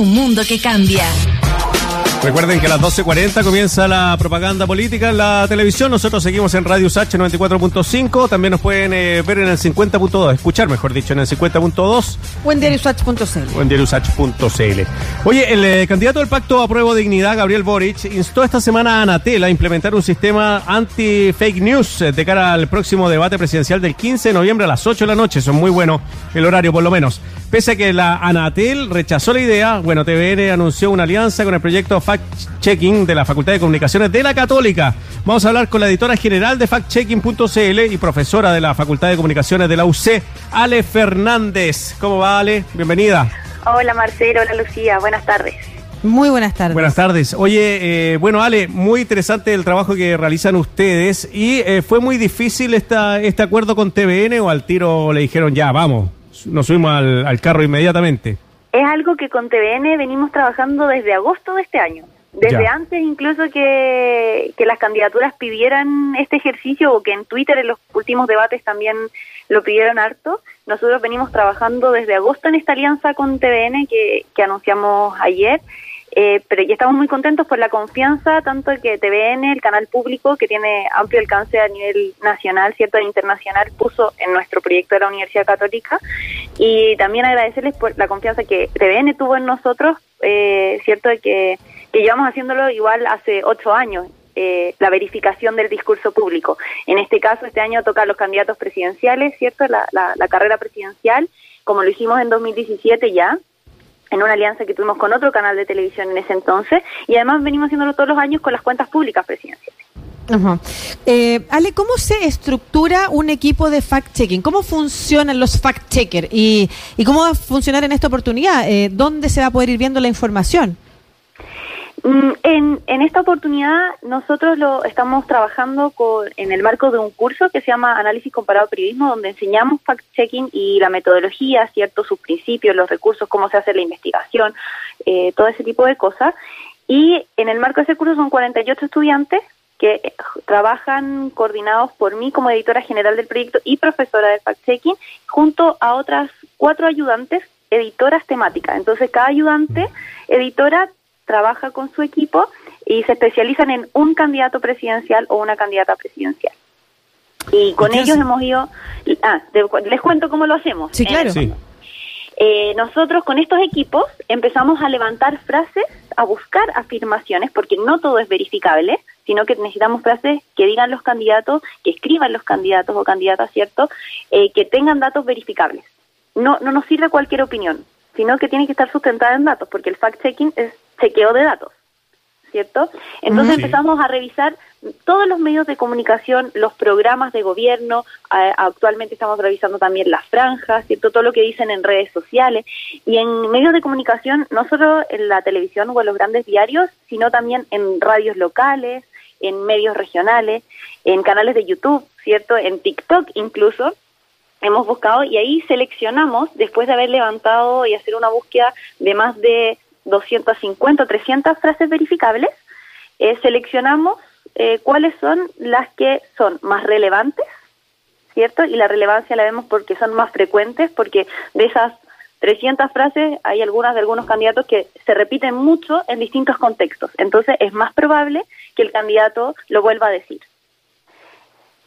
un mundo que cambia. Recuerden que a las 12.40 comienza la propaganda política en la televisión. Nosotros seguimos en Radio H 94.5. También nos pueden eh, ver en el 50.2, escuchar mejor dicho, en el 50.2. O en diariosach.cl. O en diariosach.cl. Oye, el eh, candidato del Pacto a Prueba Dignidad, Gabriel Boric, instó esta semana a Anatel a implementar un sistema anti-fake news eh, de cara al próximo debate presidencial del 15 de noviembre a las 8 de la noche. Son muy buenos el horario, por lo menos. Pese a que la Anatel rechazó la idea, bueno, TVN anunció una alianza con el proyecto Fact-Checking de la Facultad de Comunicaciones de la Católica. Vamos a hablar con la editora general de factchecking.cl y profesora de la Facultad de Comunicaciones de la UC, Ale Fernández. ¿Cómo va, Ale? Bienvenida. Hola, Marcelo. Hola, Lucía. Buenas tardes. Muy buenas tardes. Buenas tardes. Oye, eh, bueno, Ale, muy interesante el trabajo que realizan ustedes. ¿Y eh, fue muy difícil esta, este acuerdo con TVN o al tiro le dijeron ya, vamos? Nos subimos al, carro inmediatamente. Es algo que con TVN venimos trabajando desde agosto de este año. Desde antes incluso que, que las candidaturas pidieran este ejercicio o que en Twitter en los últimos debates también lo pidieron harto, nosotros venimos trabajando desde agosto en esta alianza con TVN que, que anunciamos ayer eh, pero ya estamos muy contentos por la confianza, tanto que TVN, el canal público, que tiene amplio alcance a nivel nacional, cierto, e internacional, puso en nuestro proyecto de la Universidad Católica. Y también agradecerles por la confianza que TVN tuvo en nosotros, eh, cierto, que, que llevamos haciéndolo igual hace ocho años. Eh, la verificación del discurso público. En este caso, este año toca a los candidatos presidenciales, ¿cierto? La, la, la carrera presidencial, como lo hicimos en 2017 ya, en una alianza que tuvimos con otro canal de televisión en ese entonces, y además venimos haciéndolo todos los años con las cuentas públicas presidenciales. Eh, Ale, ¿cómo se estructura un equipo de fact-checking? ¿Cómo funcionan los fact-checkers? ¿Y, ¿Y, cómo va a funcionar en esta oportunidad? Eh, ¿Dónde se va a poder ir viendo la información? Mm, en, en, esta oportunidad nosotros lo estamos trabajando con, en el marco de un curso que se llama Análisis Comparado Periodismo, donde enseñamos fact-checking y la metodología, ciertos sus principios, los recursos, cómo se hace la investigación, eh, todo ese tipo de cosas. Y en el marco de ese curso son 48 estudiantes que eh, trabajan coordinados por mí como editora general del proyecto y profesora de fact-checking, junto a otras cuatro ayudantes editoras temáticas. Entonces, cada ayudante editora trabaja con su equipo y se especializan en un candidato presidencial o una candidata presidencial. Y con ellos hemos ido... Ah, les cuento cómo lo hacemos. Sí, claro. Eh, nosotros con estos equipos empezamos a levantar frases, a buscar afirmaciones, porque no todo es verificable, sino que necesitamos frases que digan los candidatos, que escriban los candidatos o candidatas, ¿cierto? Eh, que tengan datos verificables. No, no nos sirve cualquier opinión, sino que tiene que estar sustentada en datos, porque el fact-checking es chequeo de datos, ¿cierto? Entonces empezamos a revisar todos los medios de comunicación, los programas de gobierno, actualmente estamos revisando también las franjas, ¿cierto? Todo lo que dicen en redes sociales y en medios de comunicación, no solo en la televisión o en los grandes diarios, sino también en radios locales, en medios regionales, en canales de YouTube, ¿cierto? En TikTok incluso hemos buscado y ahí seleccionamos, después de haber levantado y hacer una búsqueda de más de 250 o 300 frases verificables, eh, seleccionamos eh, cuáles son las que son más relevantes, ¿cierto? Y la relevancia la vemos porque son más frecuentes, porque de esas 300 frases hay algunas de algunos candidatos que se repiten mucho en distintos contextos. Entonces es más probable que el candidato lo vuelva a decir.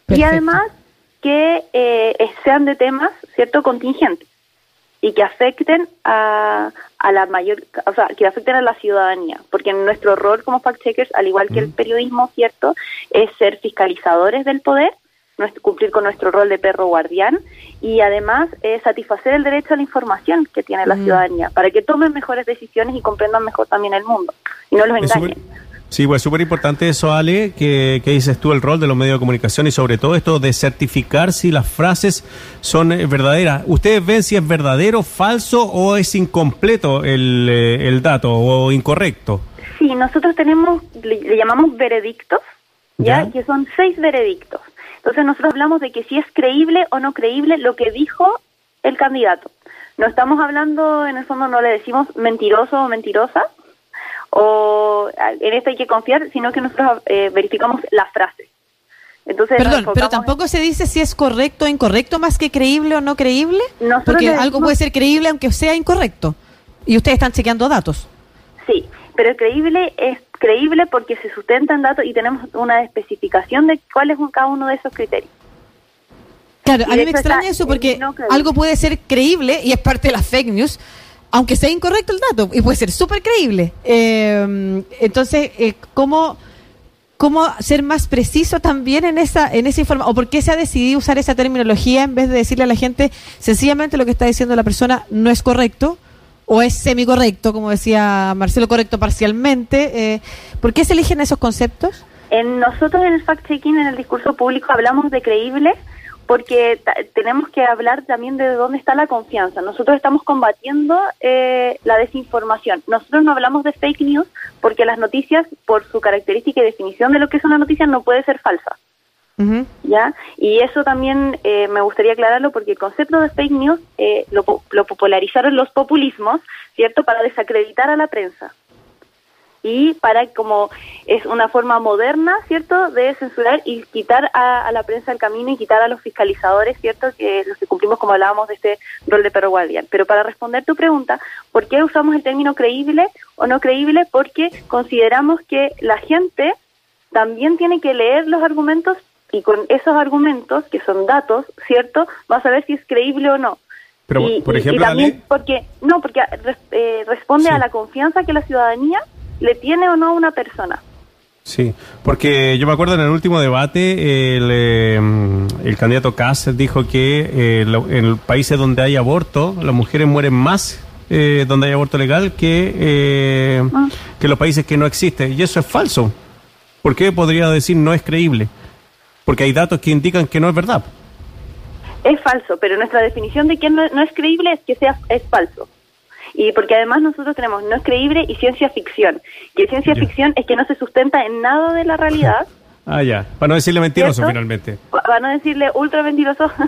Y además que eh, sean de temas, ¿cierto?, contingentes y que afecten a, a la mayor, o sea, que afecten a la ciudadanía, porque nuestro rol como fact-checkers, al igual que el periodismo, ¿cierto?, es ser fiscalizadores del poder, cumplir con nuestro rol de perro guardián y además satisfacer el derecho a la información que tiene la ciudadanía, para que tomen mejores decisiones y comprendan mejor también el mundo y no los engañen. Sí, pues súper importante eso, Ale, que, dices tú, el rol de los medios de comunicación y sobre todo esto de certificar si las frases son eh, verdaderas. ¿Ustedes ven si es verdadero, falso o es incompleto el, eh, el dato o incorrecto? Sí, nosotros tenemos, le, llamamos veredictos, ¿ya? Que son seis veredictos. Entonces nosotros hablamos de que si es creíble o no creíble lo que dijo el candidato. No estamos hablando, en el fondo no le decimos mentiroso o mentirosa, o en esto hay que confiar, sino que nosotros eh, verificamos la frase. Entonces, Perdón, pero tampoco se dice si es correcto o incorrecto más que creíble o no creíble, porque algo puede ser creíble aunque sea incorrecto. Y ustedes están chequeando datos. Sí, pero creíble es creíble porque se sustenta en datos y tenemos una especificación de cuál es cada uno de esos criterios. Claro, a mí me extraña eso porque algo puede ser creíble y es parte de las fake news, aunque sea incorrecto el dato, y puede ser súper creíble. Eh, entonces, eh, ¿cómo, ¿cómo ser más preciso también en esa, en esa información? ¿O por qué se ha decidido usar esa terminología en vez de decirle a la gente sencillamente lo que está diciendo la persona no es correcto? o es semicorrecto, como decía Marcelo, correcto parcialmente. Eh, ¿Por qué se eligen esos conceptos? En nosotros en el fact-checking, en el discurso público, hablamos de creíble porque tenemos que hablar también de dónde está la confianza. Nosotros estamos combatiendo eh, la desinformación. Nosotros no hablamos de fake news porque las noticias, por su característica y definición de lo que es una noticia, no puede ser falsa. ¿Ya? Y eso también eh, me gustaría aclararlo porque el concepto de fake news eh, lo, lo popularizaron los populismos, ¿cierto? Para desacreditar a la prensa y para como es una forma moderna, ¿cierto?, de censurar y quitar a, la prensa el camino y quitar a los fiscalizadores, ¿cierto?, que los que cumplimos como hablábamos de este rol de perro guardián. Pero para responder tu pregunta, ¿por qué usamos el término creíble o no creíble? Porque consideramos que la gente también tiene que leer los argumentos y con esos argumentos, que son datos, ¿cierto?, va a saber si es creíble o no. Pero, por ejemplo, también porque, no, porque eh, responde a la confianza que la ciudadanía le tiene o no a una persona. Sí, porque yo me acuerdo en el último debate el, eh, el candidato Kass dijo que eh, en países donde hay aborto, las mujeres mueren más eh, donde hay aborto legal que, eh, ah. que los países que no existen. Y eso es falso. ¿Por qué podría decir no es creíble? Porque hay datos que indican que no es verdad. Es falso, pero nuestra definición de que no, no es creíble es que sea es falso y porque además nosotros tenemos no es creíble y ciencia ficción. Y ciencia ficción es que no se sustenta en nada de la realidad. ah, ya. Para no decirle mentiroso finalmente. Para no decirle ultra mentiroso.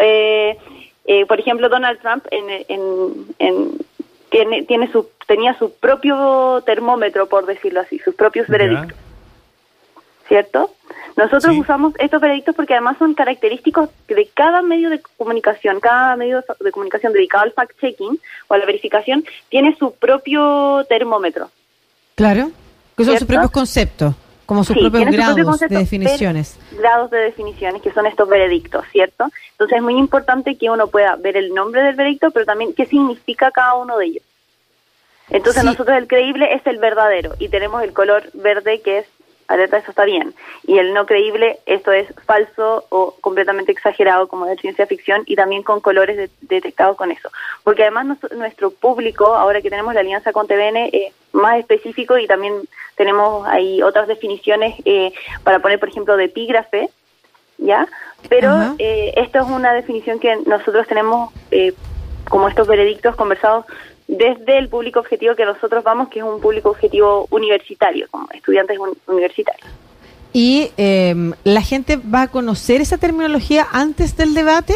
Eh, eh, por ejemplo, Donald Trump en, en, tiene, tiene su, tenía su propio termómetro, por decirlo así, sus propios veredictos. ¿Cierto? Nosotros usamos estos veredictos porque además son característicos de cada medio de comunicación, cada medio de comunicación dedicado al fact-checking o a la verificación tiene su propio termómetro. Claro, que son sus propios conceptos, como sus propios grados de definiciones. Grados de definiciones, que son estos veredictos, ¿cierto? Entonces es muy importante que uno pueda ver el nombre del veredicto, pero también qué significa cada uno de ellos. Entonces nosotros el creíble es el verdadero y tenemos el color verde que es alerta, eso está bien. Y el no creíble, esto es falso o completamente exagerado, como de ciencia ficción, y también con colores detectados con eso. Porque además nuestro público, ahora que tenemos la alianza con TVN, es más específico y también tenemos ahí otras definiciones eh, para poner, por ejemplo, de epígrafe, ¿ya? Pero eh, esto es una definición que nosotros tenemos eh, como estos veredictos conversados desde el público objetivo que nosotros vamos, que es un público objetivo universitario, como estudiantes universitarios. ¿Y em, la gente va a conocer esa terminología antes del debate?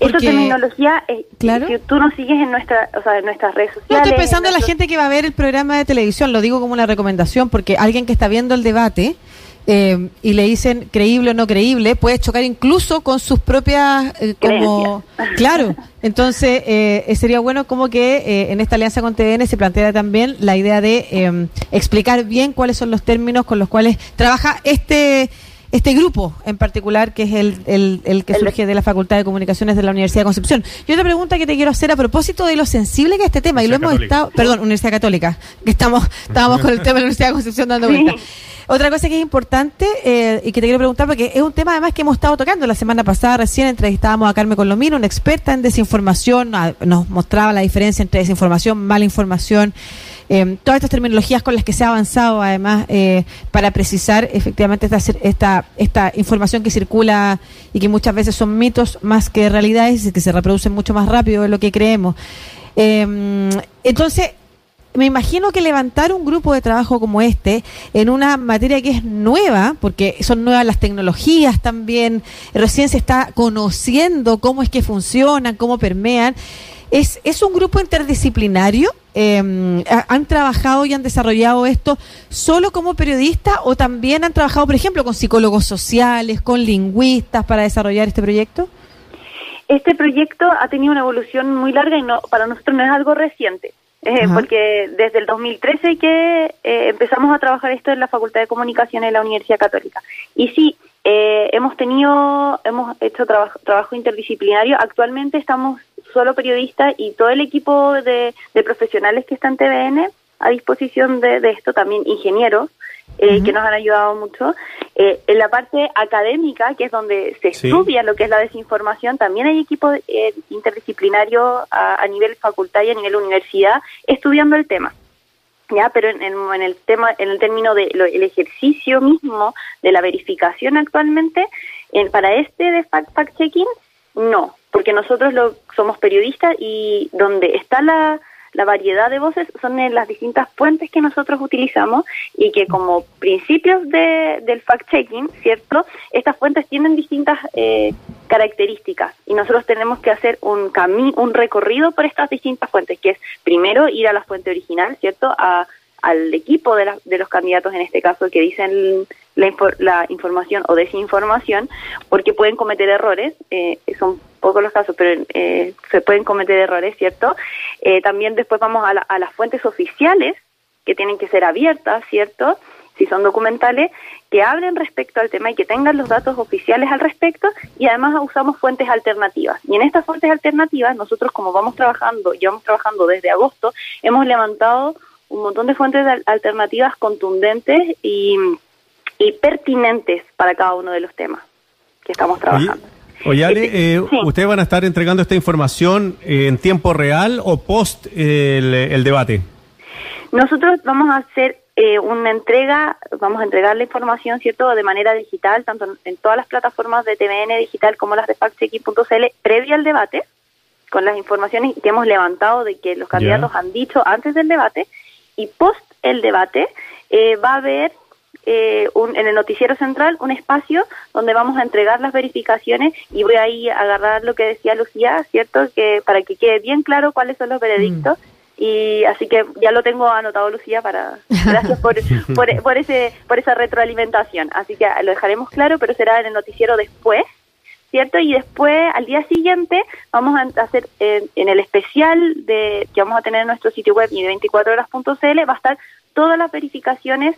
Esa terminología, eh, claro. si tú nos sigues en, nuestra, o sea, en nuestras redes sociales... No, estoy pensando en la gente que va a ver el programa de televisión, lo digo como una recomendación, porque alguien que está viendo el debate eh, y le dicen creíble o no creíble, puede chocar incluso con sus propias, eh, como, claro, entonces eh, sería bueno como que en esta alianza con TN se plantea también la idea de explicar bien cuáles son los términos con los cuales trabaja este este grupo en particular, que es el, el, que surge de la Facultad de Comunicaciones de la Universidad de Concepción. Y otra pregunta que te quiero hacer a propósito de lo sensible que es este tema, y lo hemos estado, perdón, Universidad Católica, que estamos, estábamos con el tema de la Universidad de Concepción dando vuelta. Otra cosa que es importante eh, y que te quiero preguntar, porque es un tema además que hemos estado tocando la semana pasada, recién entrevistábamos a Carmen Colomino, una experta en desinformación, nos mostraba la diferencia entre desinformación, mala información, eh, todas estas terminologías con las que se ha avanzado además eh, para precisar efectivamente esta, esta, esta información que circula y que muchas veces son mitos más que realidades y que se reproducen mucho más rápido de lo que creemos. entonces, me imagino que levantar un grupo de trabajo como este en una materia que es nueva, porque son nuevas las tecnologías también, recién se está conociendo cómo es que funcionan, cómo permean. ¿Es, es un grupo interdisciplinario? Em, ¿Han trabajado y han desarrollado esto solo como periodistas o también han trabajado, por ejemplo, con psicólogos sociales, con lingüistas para desarrollar este proyecto? Este proyecto ha tenido una evolución muy larga y no para nosotros no es algo reciente eh, porque desde el 2013 que eh, empezamos a trabajar esto en la Facultad de Comunicación en la Universidad Católica. Y sí, eh, hemos tenido, hemos hecho trabajo, trabajo interdisciplinario. Actualmente estamos solo periodistas y todo el equipo de, profesionales que está en TVN a disposición de, esto, también ingenieros. Que nos han ayudado mucho. en la parte académica, que es donde se estudia lo que es la desinformación, también hay equipo interdisciplinario a, a, nivel facultad y a nivel universidad estudiando el tema ya pero en, en, el tema en el término de el ejercicio mismo de la verificación actualmente en, para este de fact, fact checking no porque nosotros lo, somos periodistas y donde está la la variedad de voces son en las distintas fuentes que nosotros utilizamos y que como principios de, del fact-checking, ¿cierto? Estas fuentes tienen distintas eh, características y nosotros tenemos que hacer un camino, un recorrido por estas distintas fuentes, que es primero ir a la fuente original, ¿cierto? A, al equipo de, de los candidatos en este caso que dicen la, información o desinformación, porque pueden cometer errores, eh, son pocos los casos, pero eh, se pueden cometer errores, ¿cierto? Eh, también después vamos a, a las fuentes oficiales, que tienen que ser abiertas, ¿cierto? si son documentales, que hablen respecto al tema y que tengan los datos oficiales al respecto y además usamos fuentes alternativas. Y en estas fuentes alternativas, nosotros como vamos trabajando, llevamos trabajando desde agosto, hemos levantado un montón de fuentes alternativas contundentes y, pertinentes para cada uno de los temas que estamos trabajando. Oye, eh, ¿ustedes van a estar entregando esta información eh, en tiempo real o post el, debate? Nosotros vamos a hacer eh, una entrega, vamos a entregar la información, ¿cierto?, de manera digital, tanto en, todas las plataformas de TVN digital como las de factchecking.cl, previa al debate, con las informaciones que hemos levantado de que los candidatos han dicho antes del debate, y post el debate eh, va a haber eh, un, en el noticiero central un espacio donde vamos a entregar las verificaciones y voy ahí a agarrar lo que decía Lucía, ¿cierto? Que para que quede bien claro cuáles son los veredictos. Mm. Y así que ya lo tengo anotado, Lucía, para gracias por, por, por, ese, por esa retroalimentación. Así que lo dejaremos claro, pero será en el noticiero después ¿cierto? Y después, al día siguiente, vamos a hacer eh, en el especial de que vamos a tener en nuestro sitio web y de 24horas.cl, va a estar todas las verificaciones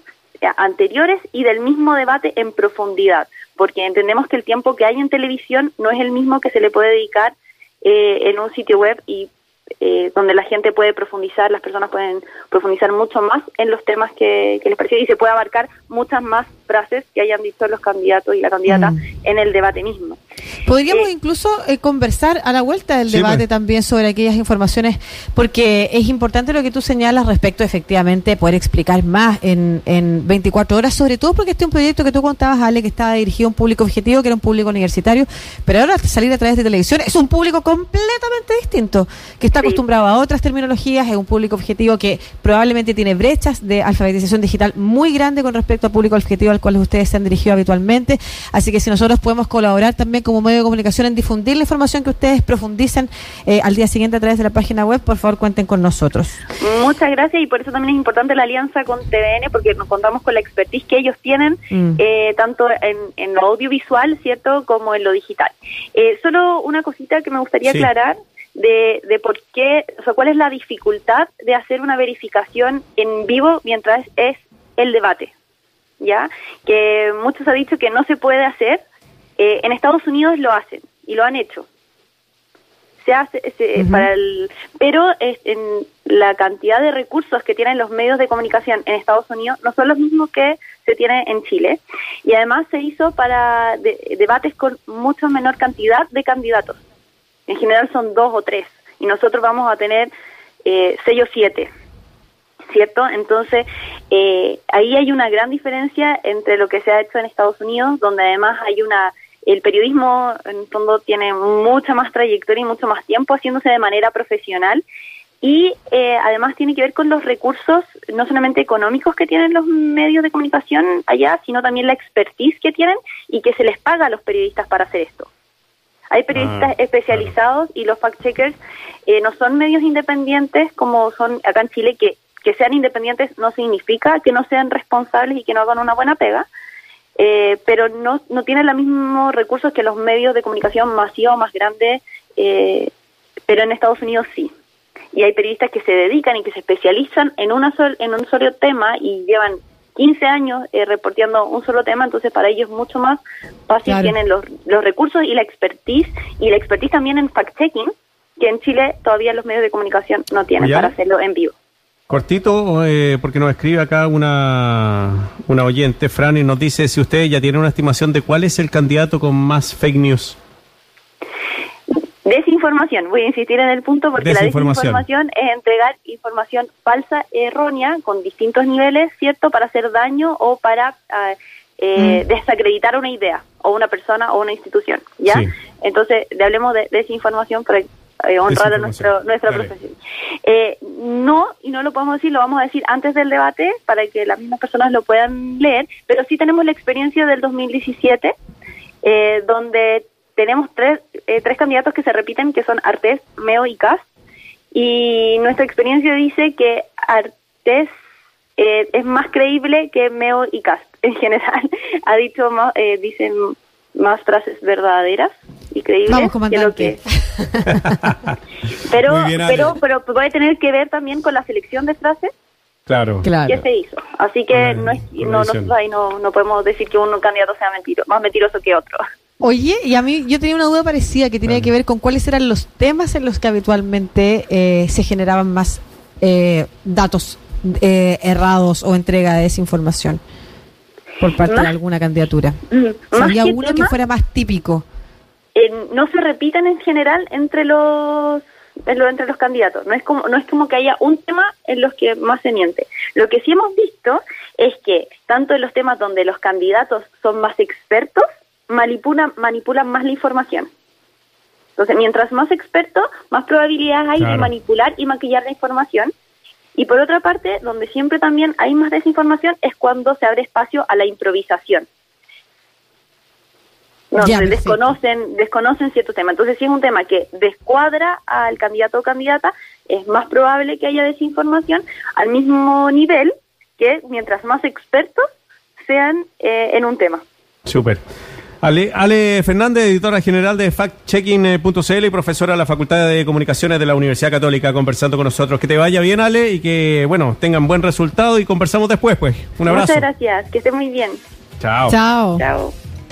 anteriores y del mismo debate en profundidad, porque entendemos que el tiempo que hay en televisión no es el mismo que se le puede dedicar eh, en un sitio web y eh, donde la gente puede profundizar, las personas pueden profundizar mucho más en los temas que, les pareció y se puede abarcar muchas más frases que hayan dicho los candidatos y la candidata mm. en el debate mismo. Podríamos eh, incluso eh, conversar a la vuelta del debate pues. también sobre aquellas informaciones, porque es importante lo que tú señalas respecto efectivamente poder explicar más en, en 24 horas, sobre todo porque este es un proyecto que tú contabas, Ale, que estaba dirigido a un público objetivo, que era un público universitario, pero ahora salir a través de televisión es un público completamente distinto, que está acostumbrado a otras terminologías, es un público objetivo que probablemente tiene brechas de alfabetización digital muy grande con respecto al público objetivo al cual ustedes se han dirigido habitualmente. Así que si nosotros podemos colaborar también como medio de comunicación en difundir la información que ustedes profundicen eh, al día siguiente a través de la página web, por favor cuenten con nosotros. Muchas gracias y por eso también es importante la alianza con TVN porque nos contamos con la expertise que ellos tienen mm. eh, tanto en, lo audiovisual, ¿cierto?, como en lo digital. Eh, solo una cosita que me gustaría aclarar de, de por qué, o sea, cuál es la dificultad de hacer una verificación en vivo mientras es el debate, ¿ya? Que muchos han dicho que no se puede hacer, eh, en Estados Unidos lo hacen y lo han hecho. Se hace, para el, pero en la cantidad de recursos que tienen los medios de comunicación en Estados Unidos no son los mismos que se tiene en Chile y además se hizo para debates con mucho menor cantidad de candidatos. En general son dos o tres y nosotros vamos a tener eh, seis o siete. ¿Cierto? Entonces, eh, ahí hay una gran diferencia entre lo que se ha hecho en Estados Unidos, donde además hay una el periodismo en el fondo tiene mucha más trayectoria y mucho más tiempo haciéndose de manera profesional y eh, además tiene que ver con los recursos no solamente económicos que tienen los medios de comunicación allá, sino también la expertise que tienen y que se les paga a los periodistas para hacer esto. Hay periodistas ah, especializados y los fact-checkers eh, no son medios independientes como son acá en Chile, que, que sean independientes no significa que no sean responsables y que no hagan una buena pega, eh, pero no, no tienen los mismos recursos que los medios de comunicación masivos más grandes, eh, pero en Estados Unidos sí. y hay periodistas que se dedican y que se especializan en, una sol, en un solo tema y llevan 15 años eh, reporteando un solo tema, entonces para ellos mucho más fácil tienen los, los recursos y la expertise, y la expertise también en fact-checking, que en Chile todavía los medios de comunicación no tienen para hacerlo en vivo. Cortito, eh, porque nos escribe acá una, una oyente, Fran, y nos dice si usted ya tiene una estimación de cuál es el candidato con más fake news. Desinformación, voy a insistir en el punto porque la desinformación es entregar información falsa, errónea, con distintos niveles, ¿cierto? Para hacer daño o para ah, eh, mm. desacreditar una idea o una persona o una institución, ¿ya? Entonces, le hablemos de desinformación para eh, honrar nuestro, nuestra profesión. Eh, no, y no lo podemos decir, lo vamos a decir antes del debate para que las mismas personas lo puedan leer, pero sí tenemos la experiencia del 2017, eh, donde tenemos tres, eh, tres candidatos que se repiten, que son Artés, Meo y Cas. Y nuestra experiencia dice que Artés eh, es más creíble que Meo y Cas. En general, ha dicho más, eh, dicen más frases verdaderas y creíbles que lo que pero pero pero puede tener que ver también con la selección de frases. Claro, claro. que se hizo así que no es no, no, no, podemos decir que un candidato sea mentiro, más mentiroso que otro. Oye, y a mí yo tenía una duda parecida que tenía que ver con cuáles eran los temas en los que habitualmente eh, se generaban más eh, datos eh, errados o entrega de desinformación por parte de alguna candidatura. ¿Había uno que fuera más típico? No se repiten en general entre los entre los candidatos. No es como no es como que haya un tema en los que más se miente. Lo que sí hemos visto es que tanto en los temas donde los candidatos son más expertos manipulan, manipulan más la información. Entonces, mientras más experto, más probabilidades hay de manipular y maquillar la información. Y por otra parte, donde siempre también hay más desinformación es cuando se abre espacio a la improvisación. No, desconocen, desconocen cierto tema. Entonces, si es un tema que descuadra al candidato o candidata, es más probable que haya desinformación al mismo nivel que mientras más expertos sean eh, en un tema. Súper. Ale, Fernández, editora general de factchecking.cl y profesora de la Facultad de Comunicaciones de la Universidad Católica, conversando con nosotros. Que te vaya bien, Ale, y que, bueno, tengan buen resultado y conversamos después, pues. Un abrazo. Muchas gracias, que esté muy bien. Chao. Chao. Chao.